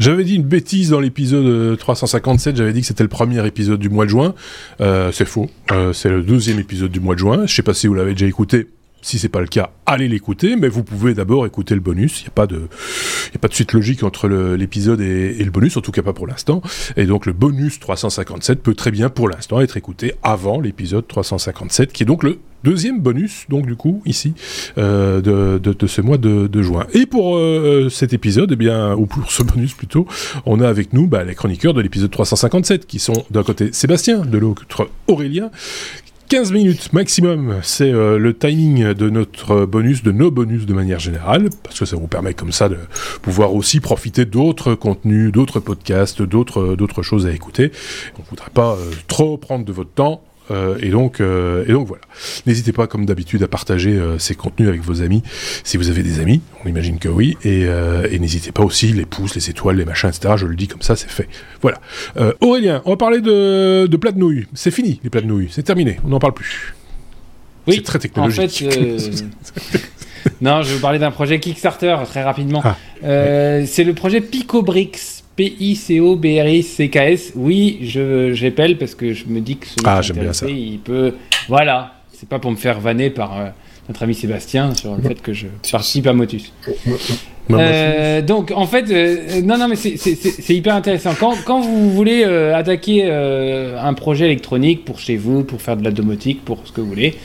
J'avais dit une bêtise dans l'épisode 357, j'avais dit que c'était le premier épisode du mois de juin. c'est faux, c'est le deuxième épisode du mois de juin. Je sais pas si vous l'avez déjà écouté, si c'est pas le cas, allez l'écouter, mais vous pouvez d'abord écouter le bonus. Il n'y a pas de, a pas de suite logique entre l'épisode et, le bonus, en tout cas pas pour l'instant. Et donc le bonus 357 peut très bien pour l'instant être écouté avant l'épisode 357, qui est donc le deuxième bonus, donc du coup ici euh, de, de, ce mois de, juin. Et pour euh, cet épisode, eh bien, ou pour ce bonus plutôt, on a avec nous bah, les chroniqueurs de l'épisode 357, qui sont d'un côté Sébastien, de l'autre Aurélien, 15 minutes maximum, c'est euh, le timing de notre bonus, de nos bonus de manière générale, parce que ça vous permet comme ça de pouvoir aussi profiter d'autres contenus, d'autres podcasts, d'autres choses à écouter. On ne voudrait pas euh, trop prendre de votre temps. Euh, et donc, euh, et donc voilà. N'hésitez pas, comme d'habitude, à partager euh, ces contenus avec vos amis, si vous avez des amis. On imagine que oui. Et, et n'hésitez pas aussi les pouces, les étoiles, les machins, etc. Je le dis comme ça, c'est fait. Voilà. Aurélien, on va parler de, de plats de nouilles. C'est fini, les plats de nouilles. C'est terminé. On n'en parle plus. Oui. C'est très technologique. En fait, non, je vais vous parler d'un projet Kickstarter très rapidement. Ah. C'est le projet PicoBricks. P-I-C-O-B-R-I-C-K-S. Oui, je j'appelle parce que je me dis que celui ah, j'aime bien ça. il peut. Voilà, c'est pas pour me faire vanner par euh, notre ami Sébastien sur le fait que je participe à Motus. Euh, donc en fait, euh, non, non, mais c'est hyper intéressant. Quand, quand vous voulez attaquer un projet électronique pour chez vous, pour faire de la domotique, pour ce que vous voulez,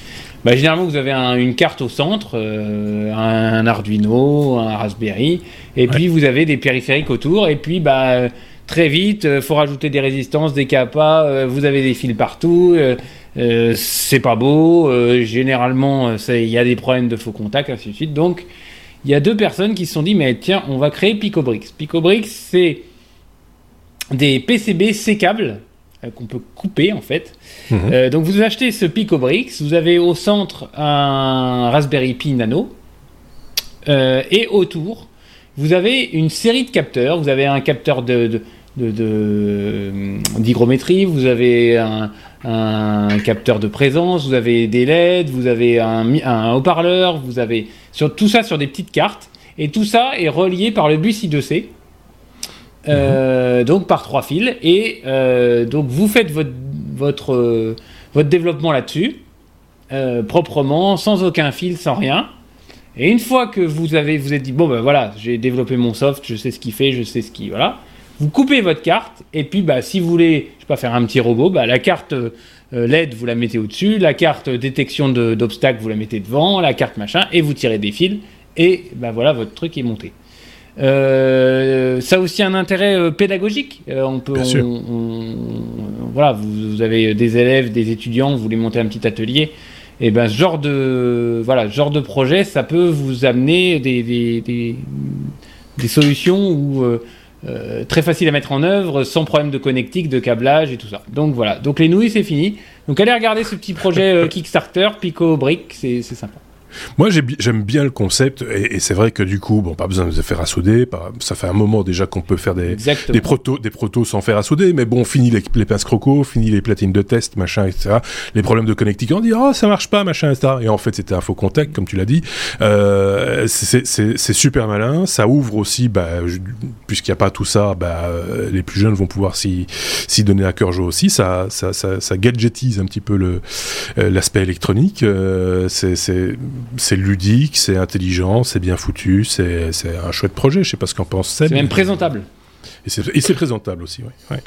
bah, généralement vous avez une carte au centre, un Arduino, un Raspberry, et puis vous avez des périphériques autour. Et puis bah très vite, euh, faut rajouter des résistances, des capas. Euh, vous avez des fils partout. Euh, c'est pas beau. généralement, il y a des problèmes de faux contact, ainsi de suite. Donc il y a deux personnes qui se sont dit mais tiens, on va créer PicoBricks. PicoBricks, c'est des PCB sécables qu'on peut couper en fait. Mhm. donc vous achetez ce PicoBricks, vous avez au centre un Raspberry Pi Nano et autour vous avez une série de capteurs. Vous avez un capteur de, d'hygrométrie, vous avez un, capteur de présence, vous avez des LED, vous avez un, haut-parleur, vous avez sur, tout ça sur des petites cartes, et tout ça est relié par le bus I2C, euh, donc par trois fils, et euh, donc vous faites votre, votre, développement là-dessus, euh, proprement, sans aucun fil, sans rien. Et une fois que vous avez, vous êtes dit, bon ben voilà, j'ai développé mon soft, je sais ce qu'il fait, je sais ce qui, voilà. Vous coupez votre carte, et puis bah, si vous voulez, je sais pas, faire un petit robot, bah, la carte LED, vous la mettez au-dessus, la carte détection d'obstacles, vous la mettez devant, la carte machin, et vous tirez des fils, et bah, voilà, votre truc est monté. Euh, ça a aussi un intérêt euh, pédagogique. on peut, voilà, vous, avez des élèves, des étudiants, vous voulez monter un petit atelier. Et ben ce genre de voilà genre de projet ça peut vous amener des, des, des, solutions où, euh, euh, très faciles à mettre en œuvre sans problème de connectique de câblage et tout ça. Donc voilà. Donc les nouilles c'est fini. Donc allez regarder ce petit projet euh, Kickstarter Pico Brick. C'est sympa moi, j'aime bien le concept, et, c'est vrai que du coup, bon, pas besoin de faire à souder. ça fait un moment déjà qu'on peut faire des, des protos, des protos sans faire à souder, mais bon, fini les, les pinces croco, fini les platines de test, machin, etc. Les problèmes de connectique, on dit, oh, ça marche pas, machin, etc. Et en fait, c'était un faux contact, comme tu l'as dit. Euh, c'est super malin. Ça ouvre aussi, bah, puisqu'il n'y a pas tout ça, bah, les plus jeunes vont pouvoir s'y donner à cœur joie aussi. Ça, ça, ça, ça gadgetise un petit peu euh, l'aspect électronique. Euh, c'est c'est ludique, c'est intelligent, c'est bien foutu, c'est un chouette projet. Je sais pas ce qu'en pense C'est même présentable. Et c'est présentable aussi, oui.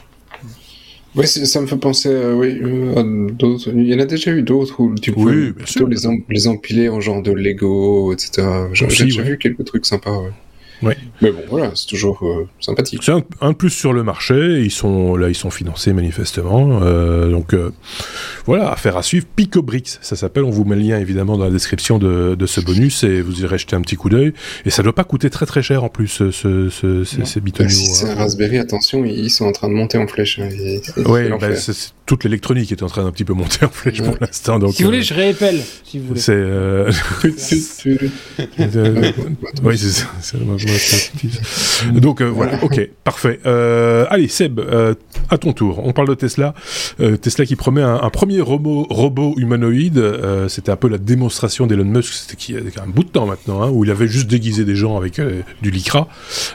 Ouais. ça me fait penser euh, oui, euh, à d'autres. Il y en a déjà eu d'autres où tu peux plutôt les, les, empiler en genre de Lego, etc. J'ai déjà vu quelques trucs sympas. Ouais. Mais bon, voilà, c'est toujours euh, sympathique. C'est un, plus sur le marché. Ils sont là, ils sont financés manifestement. Euh, donc euh, voilà, affaire à suivre. Picobrix, ça s'appelle. On vous met le lien évidemment dans la description de, de ce bonus et vous irez jeter un petit coup d'œil. Et ça doit pas coûter très très cher en plus ce, ce, ce ces, Si c'est un Raspberry, attention, ils sont en train de monter en flèche. Oui, bah, toute l'électronique est en train d'un petit peu monter en flèche pour l'instant. Donc, Si vous voulez, euh, je réappelle. Si vous voulez. c'est. euh, oui, c'est ça. Donc euh, voilà, ok, parfait. Euh, allez, Seb, euh, à ton tour. On parle de Tesla. Euh, Tesla qui promet un, un premier robot, robot humanoïde. Euh, c'était un peu la démonstration d'Elon Musk. C'était qui- il y a un bout de temps maintenant, hein, où il avait juste déguisé des gens avec euh, du lycra.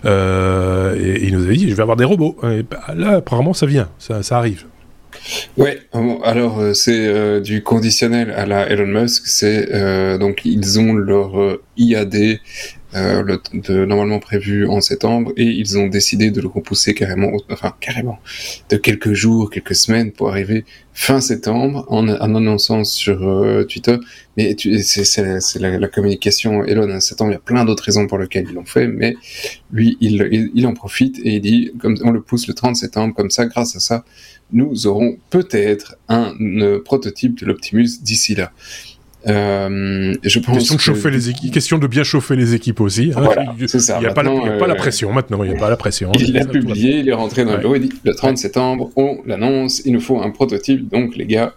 Euh, et, et il nous avait dit, je vais avoir des robots. Et bah, là, apparemment, ça vient, ça, ça arrive. Ouais, alors euh, c'est euh, du conditionnel à la Elon Musk, c'est euh, donc ils ont leur IAD euh, le, de, normalement prévu en septembre et ils ont décidé de le repousser carrément, enfin carrément, de quelques jours, quelques semaines pour arriver fin septembre en, annonçant sur euh, Twitter. Mais c'est la, la communication Elon en septembre, il y a plein d'autres raisons pour lesquelles ils l'ont fait, mais lui il, il, il en profite et il dit comme on le pousse le 30 septembre comme ça, grâce à ça nous aurons peut-être un euh, prototype de l'Optimus d'ici là. Euh, je pense Question de chauffer les équipes, question de bien chauffer les équipes aussi. hein. Voilà, Il n'y a, pas la- Maintenant, il y a pas la euh, pression maintenant, il n'y a pas la pression. Il l'a publié, il est rentré dans Ouais. le lot, il dit le 30 septembre, on l'annonce, il nous faut un prototype, donc les gars,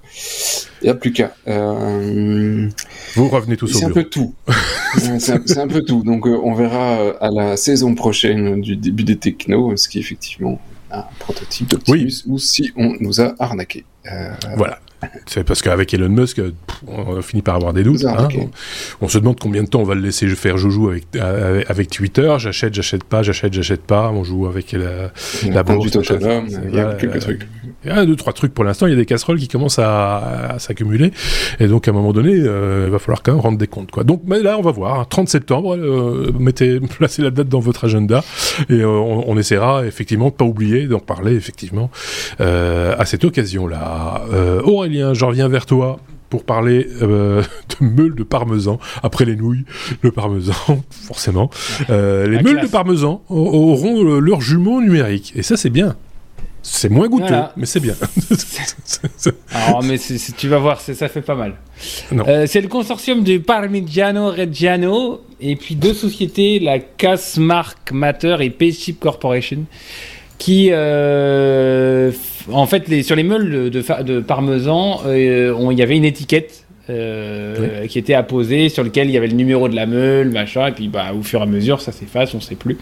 il n'y a plus qu'à. Euh, Vous revenez tous au c'est un bureau. peu tout. C'est un, peu tout. Donc euh, on verra euh, à la saison prochaine du début des technos, ce qui est effectivement un prototype d'Optimus, ou si on nous a arnaqué. Euh, Voilà. C'est parce qu'avec Elon Musk, pff, on finit par avoir des doutes. Hein. On, on se demande combien de temps on va le laisser faire joujou avec, avec Twitter. J'achète, j'achète pas, j'achète, j'achète pas. On joue avec la, la bourse. il y a quelques trucs. Il y a deux, trois trucs pour l'instant. Il y a des casseroles qui commencent à, à s'accumuler. Et donc, à un moment donné, euh, il va falloir quand même rendre des comptes. Quoi. Donc, mais là, on va voir. hein. 30 septembre, euh, mettez, placez la date dans votre agenda. Et euh, on, on essaiera effectivement de pas oublier d'en parler, effectivement, à cette occasion-là. Aurélien, je reviens vers toi pour parler euh, de meules de parmesan. Après les nouilles, le parmesan, forcément. Euh, les La meules de parmesan auront leur jumeau numérique. Et ça, c'est bien. C'est moins goûteux, Voilà. mais c'est bien. Alors, mais c'est- c'est- tu vas voir, ça fait pas mal. Euh, c'est le consortium du Parmigiano Reggiano et puis deux sociétés, la Casmark Matter et Payship Corporation, qui, euh, en fait, les, sur les meules de, de, fa- de parmesan, euh, on- il y avait une étiquette. euh, qui était apposée sur lequel il y avait le numéro de la meule machin et puis bah au fur et à mesure ça s'efface on sait plus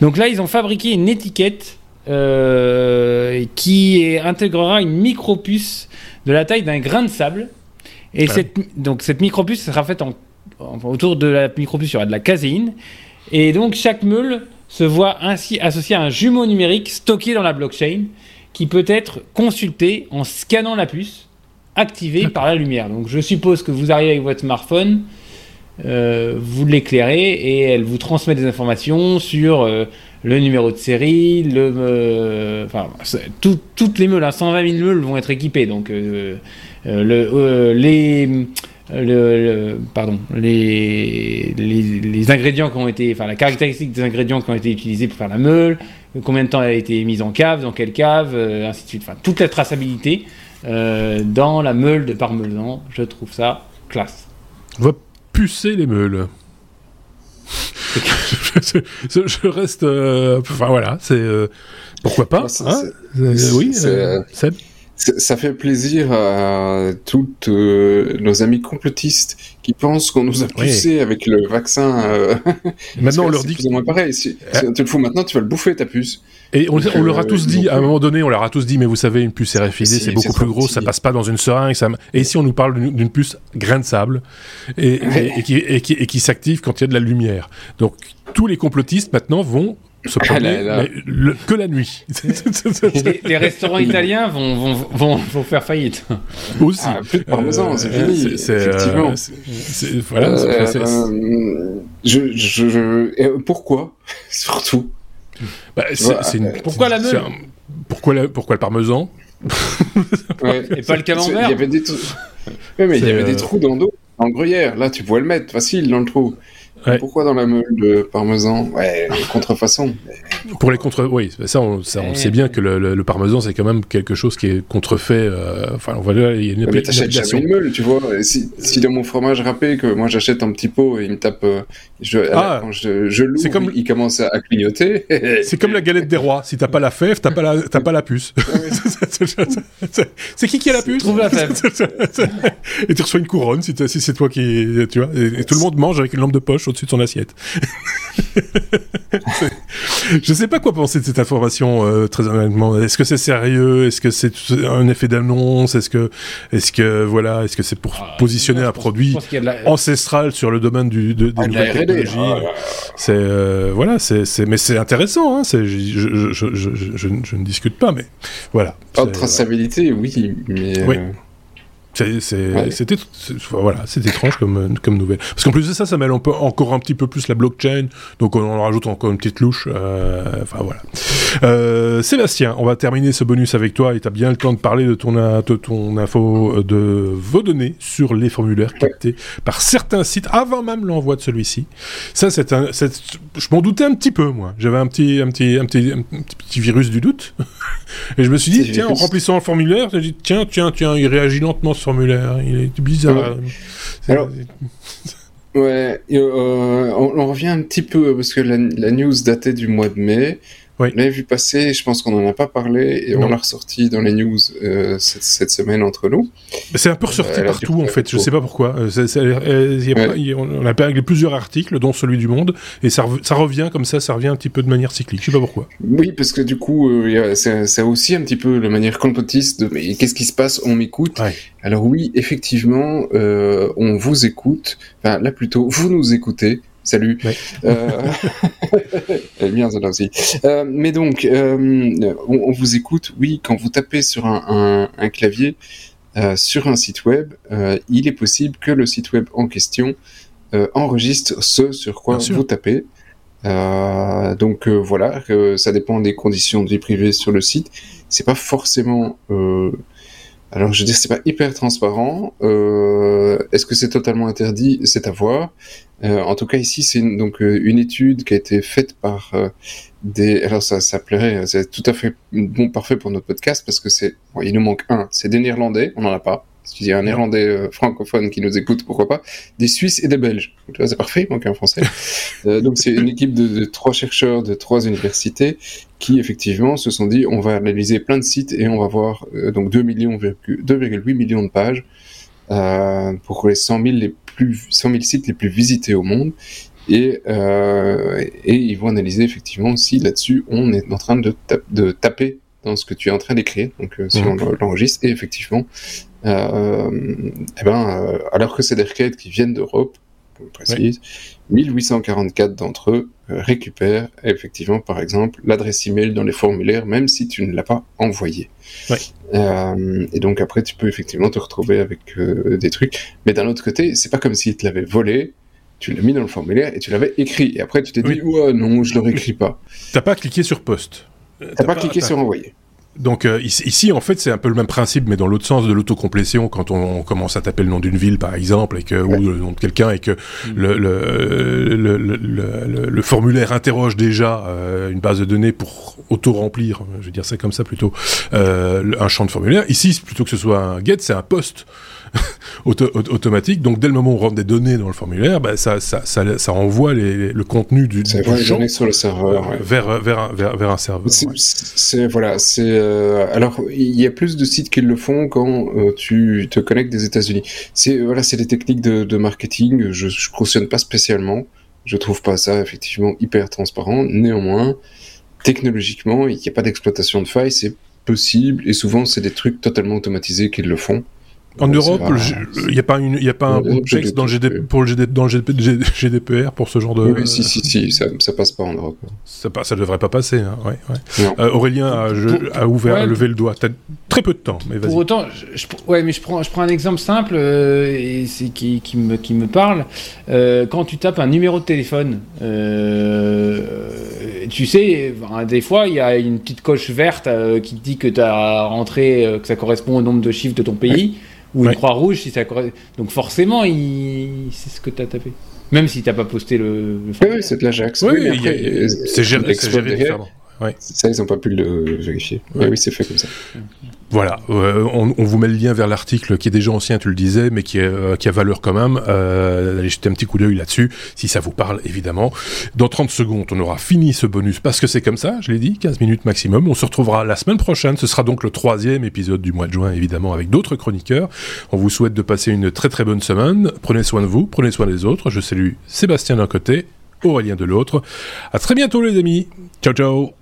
donc là ils ont fabriqué une étiquette euh, qui intégrera une micropuce de la taille d'un grain de sable. Et Ah. cette, donc cette micropuce sera faite en, en- autour de la micropuce, il y aura de la caséine. Et donc chaque meule se voit ainsi associé à un jumeau numérique stocké dans la blockchain qui peut être consulté en scannant la puce, activé par la lumière. Donc je suppose que vous arrivez avec votre smartphone, euh, vous l'éclairez et elle vous transmet des informations sur euh, le numéro de série, euh, enfin, toutes les meules, hein, 120 000 meules vont être équipées. Donc, euh, euh, le, les, le, le- pardon, les, ingrédients qui ont été, enfin, la caractéristique des ingrédients qui ont été utilisés pour faire la meule, combien de temps elle a été mise en cave, dans quelle cave, ainsi de suite. Enfin, toute la traçabilité dans la meule de parmesan, je trouve ça classe. On va pucer les meules. Je, je- je reste. euh, Enfin voilà, c'est. euh, pourquoi pas hein Euh, Oui, c'est- Seb Ça ça fait plaisir à toutes euh, nos amis complotistes qui pensent qu'on nous a Oui. poussé avec le vaccin. euh, Maintenant, on leur dit. c'est pareil. Si, si tu le fous maintenant, tu vas le bouffer ta puce. Et on, on leur a Euh, tous dit, à un moment donné, on leur a tous dit, mais vous savez, une puce RFID, C'est- c'est beaucoup plus gros, ça petit. passe pas dans une seringue. Ça... Et ici, on nous parle d'une puce grain de sable et, et- Ouais. et qui, et qui, et qui s'active quand il y a de la lumière. Donc, tous les complotistes maintenant vont se Ah promener là là. mais le- que la nuit. les, les restaurants italiens vont, vont, vont, vont faire faillite. Aussi. Ah, plus de parmesan, c'est Euh, fini, c'est- c'est, effectivement. c'est- c'est- voilà, Euh, euh, je, je, je- et pourquoi Surtout? bah, c'est une- euh, pourquoi la meule? un- pourquoi, la- pourquoi le parmesan? Ouais. Et pas le camembert Il y avait des, trous- Ouais, mais il y avait des euh, trous dans le dos. En gruyère, là, tu pouvais le mettre facile dans le trou. Ouais. Pourquoi dans la meule de parmesan Ouais. Mais Pour les contre, oui, ça on, ça, on Eh, sait bien que le, le- le parmesan c'est quand même quelque chose qui est contrefait. euh, enfin, on va il y a une, Mais une t'achètes jamais une meule, tu vois. Si, si dans mon fromage râpé, que moi j'achète un petit pot et il me tape, euh, je, Ah. quand je, je comme- il commence à, clignoter. C'est comme la galette des rois. Si t'as pas la fève, t'as pas la, t'as pas la puce. c'est qui qui a la puce? Trouve la fève. Et tu reçois une couronne si c'est toi qui, tu vois. Et, et tout le monde mange avec une lampe de poche au-dessus de son assiette. Je sais pas quoi penser de cette information euh, très honnêtement. Est-ce que c'est sérieux? Est-ce que c'est un effet d'annonce? Est-ce que, est-ce que voilà, est-ce que c'est pour Ah, positionner non, un pense- produit la- ancestral sur le domaine du, de, des Ah, nouvelles technologies? Ah, c'est euh, voilà, c'est mais c'est intéressant. Hein, c'est je, je, je, je, je, je ne- je ne discute pas, mais voilà. Pas de C'est- traçabilité, oui, mais. Oui. euh, Ouais. c'était, c'est- voilà, c'est étrange comme, comme nouvelle. Parce qu'en plus de ça, ça mêle un peu, encore un petit peu plus la blockchain, donc on en rajoute encore une petite louche. euh, enfin voilà. Euh, Sébastien, on va terminer ce bonus avec toi et tu as bien le temps de parler de ton, in- de ton info euh, de vos données sur les formulaires captés par certains sites avant même l'envoi de celui-ci. Ça, c'est un, je m'en doutais un petit peu, moi. J'avais un petit, un petit, un petit, un petit, virus du doute. et je me suis dit, tiens, en remplissant le formulaire, j'ai dit, tiens, tiens, tiens, il réagit lentement ce formulaire. Il est bizarre. Alors, Ouais, euh, on, on revient un petit peu parce que la, la news datait du mois de mai. Oui. On l'avait vu passer, je pense qu'on n'en a pas parlé et Non. on l'a ressorti dans les news euh, cette, cette semaine entre nous. C'est un peu ressorti a partout, en fait. Je refaire sais pas pourquoi. Euh, c'est- c'est- euh, il y a Ouais. pas- il y a- on a parlé plusieurs articles, dont celui du Monde, et ça, rev- ça revient comme ça, ça revient un petit peu de manière cyclique. Je sais pas pourquoi. Oui, parce que du coup, euh, il y a- c'est c'est aussi un petit peu la manière complotiste de mais qu'est-ce qui se passe? On m'écoute. Ouais. Alors oui, effectivement, euh, on vous écoute. Enfin, là plutôt, vous nous écoutez. Salut. Ouais. Euh... Bien aussi. Euh, mais donc, euh, on, on vous écoute. Oui, quand vous tapez sur un, un, un clavier euh, sur un site web, euh, il est possible que le site web en question euh, enregistre ce sur quoi vous tapez. Euh, donc euh, voilà, ça dépend des conditions de vie privée sur le site. C'est pas forcément. Alors je veux dire, c'est pas hyper transparent. Euh, Est-ce que c'est totalement interdit? C'est à voir. Euh, en tout cas, ici, c'est donc euh, une étude qui a été faite par euh, des. Alors ça, ça plairait. C'est tout à fait bon, parfait pour notre podcast parce que c'est. Bon, il nous manque un. C'est des Néerlandais. On en a pas. Si il y a un Néerlandais euh, francophone qui nous écoute, pourquoi pas Des Suisses et des Belges. Tu vois, c'est parfait. Il manque un Français. Euh, donc c'est une équipe de, de trois chercheurs de trois universités qui effectivement se sont dit on va analyser plein de sites et on va voir euh, donc 2 millions, 2,8 millions de pages pour les 100 000 les plus 100 000 sites les plus visités au monde et et ils vont analyser effectivement si là-dessus on est en train de taper dans ce que tu es en train d'écrire donc euh, si on l'enregistre et effectivement euh, eh ben euh, alors que c'est des requêtes qui viennent d'Europe je précise 1844 d'entre eux récupèrent effectivement, par exemple, l'adresse email dans les formulaires, même si tu ne l'as pas envoyé. Et donc après, tu peux effectivement te retrouver avec des trucs. Mais d'un autre côté, c'est pas comme s'ils te l'avaient volé. Tu l'as mis dans le formulaire et tu l'avais écrit. Et après, tu t'es dit, ouais, non, je le réécris pas. T'as pas cliqué sur poste. Euh, T'as pas cliqué t'as- sur envoyer. Donc euh, ici, en fait, c'est un peu le même principe, mais dans l'autre sens de l'autocomplétion, quand on, commence à taper le nom d'une ville, par exemple, et que, ou le nom de quelqu'un, et que le, le, le, le, le- le formulaire interroge déjà euh, une base de données pour auto-remplir, je vais dire ça comme ça plutôt, euh, un champ de formulaire. Ici, plutôt que ce soit un get, c'est un post. auto- auto- automatique donc dès le moment où on rentre des données dans le formulaire bah, ça, ça, ça, ça envoie les- les- le contenu du, du champ sur le serveur. ouais. vers, vers, un- vers, vers un serveur C'est- ouais. C'est voilà, c'est euh, alors il y a plus de sites qui le font quand euh, tu te connectes des États-Unis. C'est voilà, c'est des techniques de, de marketing. Je, je cautionne pas spécialement. Je trouve pas ça effectivement hyper transparent. Néanmoins, technologiquement, il n'y a pas d'exploitation de failles, c'est possible et souvent c'est des trucs totalement automatisés qui le font. En Bon, Europe, il n'y a pas une, y a pas un Euh, checks dans GD, pour le GD, dans le GD, GDPR pour ce genre de. Oui, si, si, si, ça, ça passe pas en Europe. Ça, ça devrait pas passer. Hein, ouais. Euh, Aurélien a, je- a ouvert, Ouais. levé le doigt. T'as très peu de temps, mais Pour autant, je, ouais, mais je prends, je prends un exemple simple euh, et c'est qui, qui me, qui me parle. Euh, quand tu tapes un numéro de téléphone, euh, tu sais, des fois, il y a une petite coche verte euh, qui te dit que tu as rentré, euh, que ça correspond au nombre de chiffres de ton pays, ou une croix rouge si ça correspond. Donc forcément, il... c'est ce que tu as tapé. Même si t'as pas posté le. le Oui, oui, c'est de l'Ajax. Oui, Oui, mais il y a- après, c'est géré, géré. Ouais. Ça, ils n'ont pas pu le vérifier. Ouais. Oui, c'est fait comme ça. Voilà, euh, on, on vous met le lien vers l'article qui est déjà ancien, tu le disais, mais qui, est, euh, qui a valeur quand même. Euh, allez jeter un petit coup d'œil là-dessus, si ça vous parle, évidemment. Dans 30 secondes, on aura fini ce bonus, parce que c'est comme ça, je l'ai dit, 15 minutes maximum. On se retrouvera la semaine prochaine, ce sera donc le troisième épisode du mois de juin, évidemment, avec d'autres chroniqueurs. On vous souhaite de passer une très très bonne semaine. Prenez soin de vous, prenez soin des autres. Je salue Sébastien d'un côté, Aurélien de l'autre. À très bientôt les amis. Ciao ciao